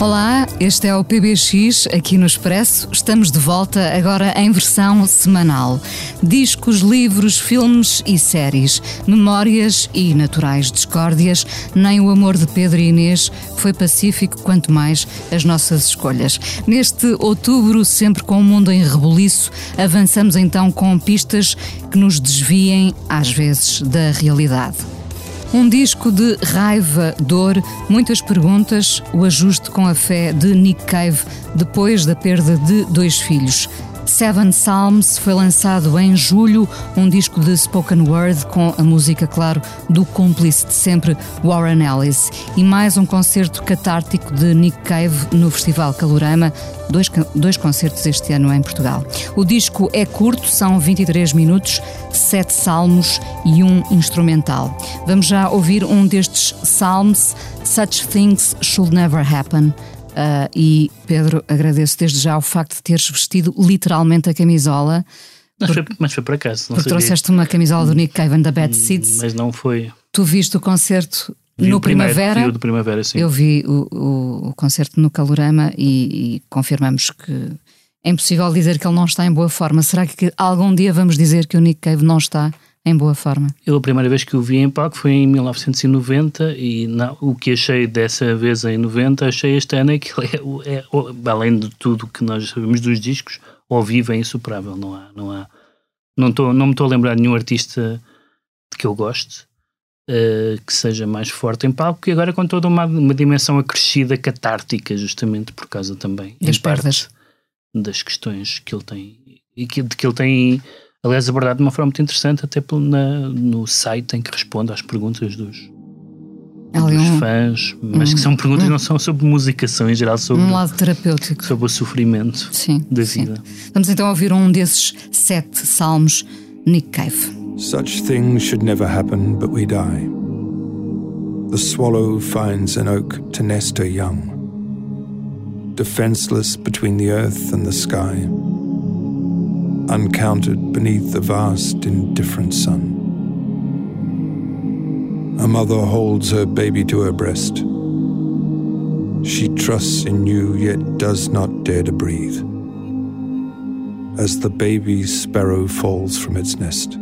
Olá, este é o PBX aqui no Expresso. Estamos de volta agora em versão semanal. Discos, livros, filmes e séries, memórias e naturais discórdias. Nem o amor de Pedro e Inês foi pacífico, quanto mais as nossas escolhas. Neste outubro, sempre com o mundo em rebuliço, avançamos então com pistas que nos desviem, às vezes, da realidade. Um disco de raiva, dor, muitas perguntas, o ajuste com a fé de Nick Cave depois da perda de dois filhos. Seven Psalms foi lançado em julho, um disco de spoken word com a música, claro, do cúmplice de sempre Warren Ellis. E mais um concerto catártico de Nick Cave no Festival Calorama, dois, dois concertos este ano em Portugal. O disco é curto, são 23 minutos, sete salmos e um instrumental. Vamos já ouvir um destes salmos, Such Things Should Never Happen. Uh, e Pedro, agradeço desde já o facto de teres vestido literalmente a camisola. Mas, foi, mas foi por acaso. Não porque sabia. trouxeste uma camisola do Nick Cave and the Bad Seeds. Mas não foi. Tu viste o concerto vi no Primavera. Vi Primavera. Eu vi o, o, o concerto no Calorama e, e, confirmamos que é impossível dizer que ele não está em boa forma. Será que algum dia vamos dizer que o Nick Cave não está em boa forma. Eu a primeira vez que o vi em palco foi em 1990 e não, o que achei dessa vez em 90, achei este ano é que ele é, é, além de tudo que nós sabemos dos discos, ao vivo é insuperável, não há, não há, não, tô, não me estou a lembrar de nenhum artista que eu goste uh, que seja mais forte em palco e agora com toda uma, uma dimensão acrescida catártica, justamente por causa também das perdas das questões que ele tem e que, que ele tem aliás, abordado de uma forma muito interessante, até na, no site em que responde às perguntas dos, dos um, fãs, mas um, que são perguntas um, não são sobre música, são em geral sobre um lado terapêutico, sobre o sofrimento sim, da sim. vida. Vamos então ouvir um desses sete salmos, Nick Cave. Such things should never happen, but we die. The swallow finds an oak to nest her young, defenseless between the earth and the sky. Uncounted beneath the vast, indifferent sun. A mother holds her baby to her breast. She trusts in you, yet does not dare to breathe. As the baby sparrow falls from its nest,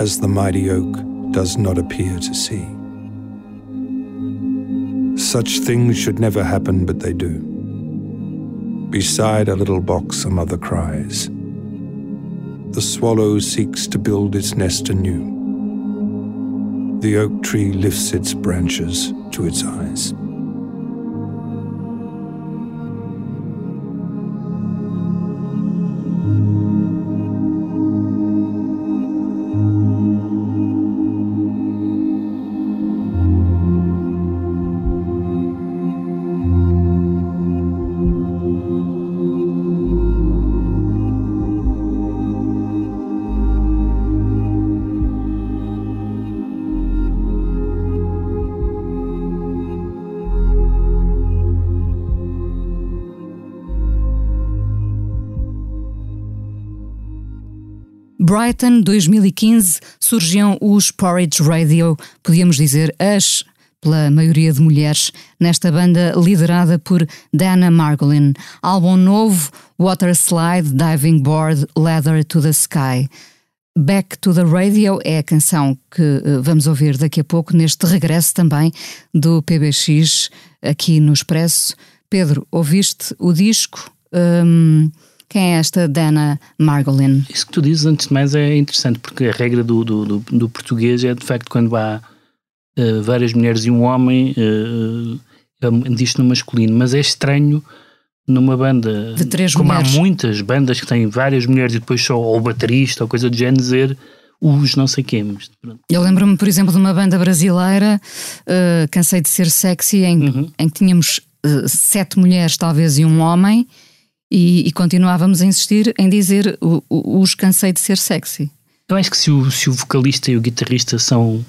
as the mighty oak does not appear to see. Such things should never happen, but they do. Beside a little box, a mother cries the swallow seeks to build its nest anew. The oak tree lifts its branches to its eyes. Brighton 2015 surgiam os Porridge Radio, podíamos dizer as pela maioria de mulheres, nesta banda liderada por Dana Margolin. Álbum novo, Water Slide, Diving Board, Leather to the Sky. Back to the Radio é a canção que uh, vamos ouvir daqui a pouco, neste regresso também do PBX aqui no Expresso. Pedro, ouviste o disco? Um, quem é esta Dana Margolin? Isso que tu dizes, antes de mais, é interessante, porque a regra do, do, do, do português é, de facto, quando há uh, várias mulheres e um homem, uh, diz no masculino, mas é estranho numa banda de três como mulheres. há muitas bandas que têm várias mulheres e depois só ou baterista ou coisa do género dizer os não sei quê. Mas, Eu lembro-me, por exemplo, de uma banda brasileira, uh, Cansei de Ser Sexy, em, uhum. em que tínhamos uh, sete mulheres, talvez, e um homem, e, e continuávamos a insistir em dizer o, o, os Cansei de Ser Sexy. Eu acho que se o, se o vocalista e o guitarrista são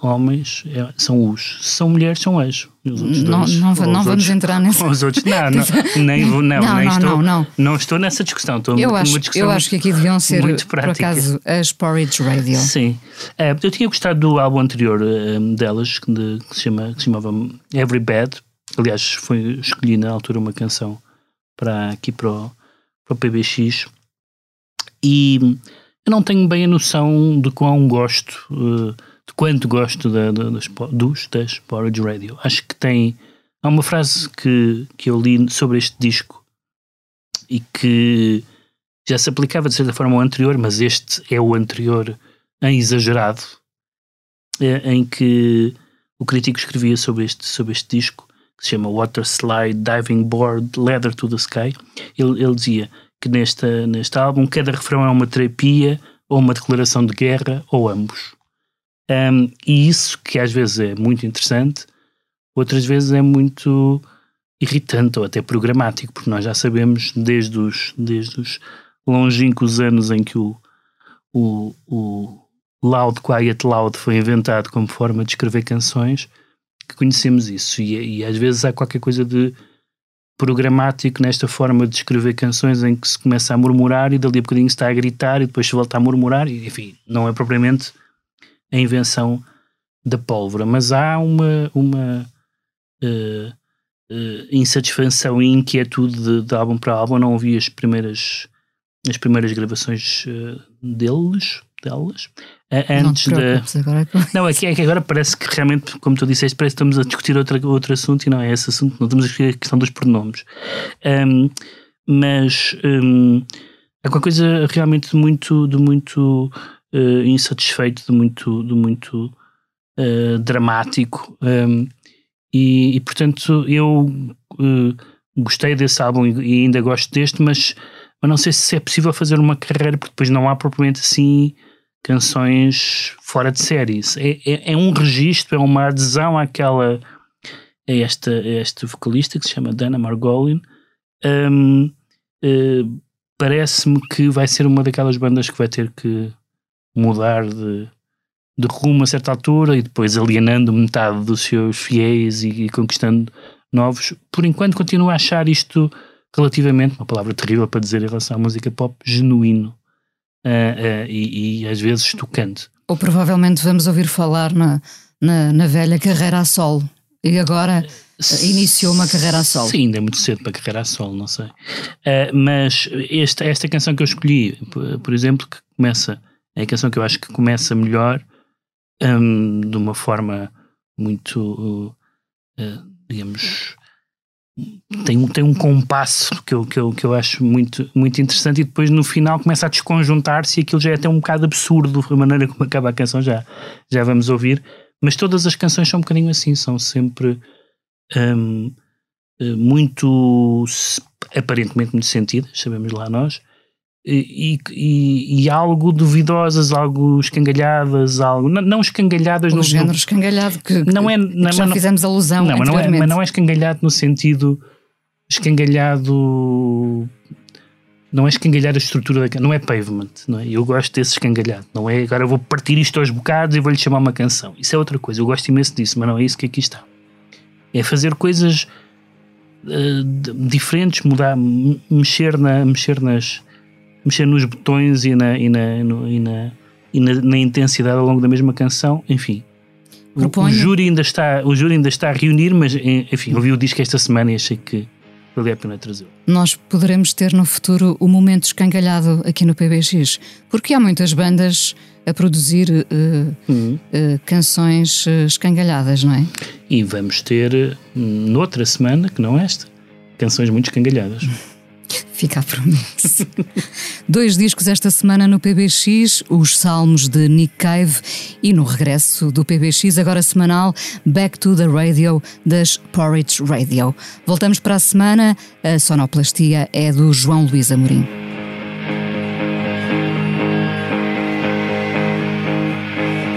homens é, são os, se são mulheres são as. Não, não, não vamos entrar nessa. Os outros, não, não, nem, não, não, nem não, estou, não, não. não estou nessa discussão. Estou eu acho, discussão eu acho que aqui deviam ser, por acaso, as Porridge Radio. Sim. Uh, eu tinha gostado do álbum anterior uh, delas, que, de, que, se chama, que se chamava Every Bad. Aliás, foi escolhi na altura uma canção para aqui para o, para o PBX. E eu não tenho bem a noção de quão gosto. Uh, de quanto gosto da, da, das, dos, das Porridge Radio. Acho que tem. Há uma frase que, que eu li sobre este disco e que já se aplicava de certa forma ao anterior, mas este é o anterior em exagerado, é, em que o crítico escrevia sobre este, sobre este disco, se chama Water Slide Diving Board Leather to the Sky. Ele, ele dizia que nesta, neste álbum cada refrão é uma terapia ou uma declaração de guerra ou ambos. Um, e isso, que às vezes é muito interessante, outras vezes é muito irritante ou até programático, porque nós já sabemos desde os, desde os longínquos anos em que o, o, o Loud Quiet Loud foi inventado como forma de escrever canções, que conhecemos isso. E, e às vezes há qualquer coisa de programático nesta forma de escrever canções em que se começa a murmurar e dali a bocadinho se está a gritar e depois se volta a murmurar, e, enfim, não é propriamente a invenção da pólvora, mas há uma, uma uh, uh, insatisfação e inquietude de, de, álbum para álbum. Eu não ouvi as primeiras, as primeiras gravações uh, deles, delas, antes não da. Agora não, é que, é que agora parece que realmente, como tu disseste, parece que estamos a discutir outra, outro assunto e não é esse assunto, não estamos a discutir a questão dos pronomes. Um, mas um, é uma coisa realmente muito, de muito uh, insatisfeito, de muito, de muito uh, dramático. Um, e, e, portanto eu uh, gostei desse álbum e, e, ainda gosto deste, mas, mas não sei se é possível fazer uma carreira, porque depois não há propriamente assim canções fora de séries. É, é, é um registro, é uma adesão àquela a esta, a esta vocalista que se chama Dana Margolin. Um, uh, Parece-me que vai ser uma daquelas bandas que vai ter que mudar de, de rumo a certa altura e depois alienando metade dos seus fiéis e, e conquistando novos. Por enquanto, continuo a achar isto relativamente, uma palavra terrível para dizer em relação à música pop, genuíno uh, uh, e, e, às vezes tocante. Ou provavelmente vamos ouvir falar na, na, na velha carreira a solo. E agora uh, iniciou uma carreira a solo. Sim, ainda é muito cedo para carreira a solo, não sei. mas esta, esta canção que eu escolhi, por exemplo, que começa é a canção que eu acho que começa melhor, um, de uma forma muito, uh, digamos, tem, tem um compasso que eu, que, eu, que eu acho muito, muito interessante e depois no final começa a desconjuntar-se e aquilo já é até um bocado absurdo a maneira como acaba a canção, já, já vamos ouvir. Mas todas as canções são um bocadinho assim, são sempre um, eh, muito, aparentemente muito sentidas, sabemos lá nós, e, e, e, algo duvidosas, algo escangalhadas, algo não, não escangalhadas o no género escangalhado que, não é, não, que já não, fizemos alusão não, mas não, é, mas não é escangalhado no sentido escangalhado não é escangalhar a estrutura da não é pavement, não é? Eu gosto desse escangalhado, não é agora vou partir isto aos bocados e vou-lhe chamar uma canção. Isso é outra coisa, eu gosto imenso disso, mas não é isso que aqui está. É fazer coisas uh, diferentes, mudar, mexer, na, mexer nas, mexer nos botões e na, e na, no, e na, e na, na intensidade ao longo da mesma canção, enfim. O, o, júri ainda está, o júri ainda está a reunir, mas enfim, ouvi o disco esta semana e achei que valia a pena trazer. Nós poderemos ter no futuro o momento escangalhado aqui no PBX, porque há muitas bandas a produzir uh, uhum. uh, canções uh, escangalhadas, não é? E vamos ter, noutra semana, que não esta, canções muito escangalhadas. Fica a promessa. Dois discos esta semana no PBX, os Salmos de Nick Cave e no regresso do PBX, agora semanal, Back to the Radio das Porridge Radio. Voltamos para a semana, a sonoplastia é do João Luís Amorim.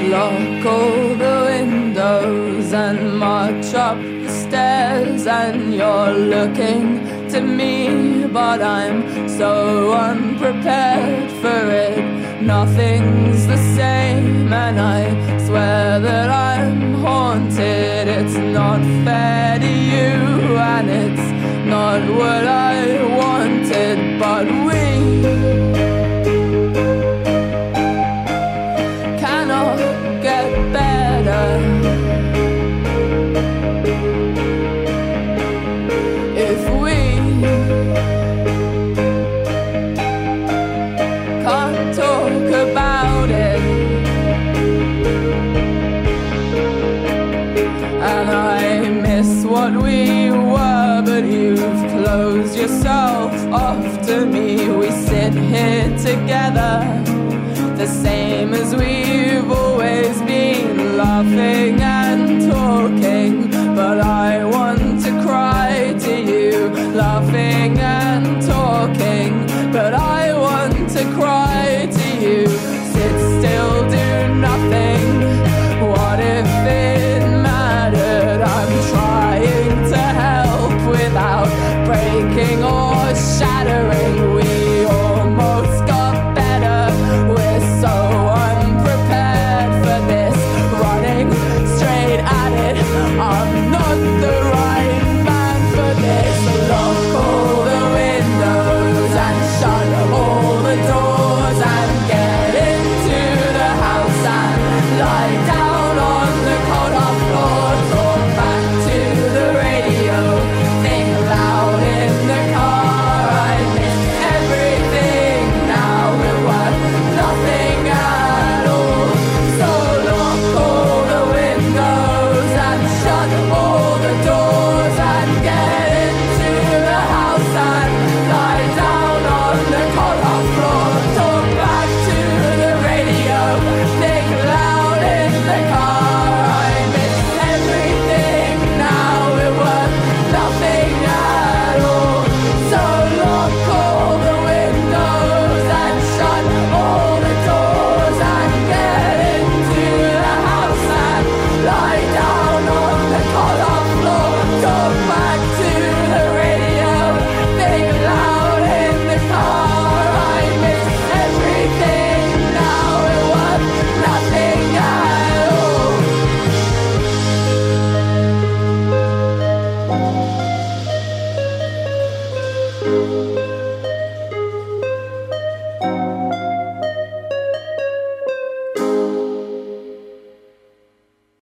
Lock all the windows and march up the stairs and you're looking to me, but I'm so unprepared for it. Nothing's the same, and I swear that I'm haunted. It's not fair to you, and it's not what I the same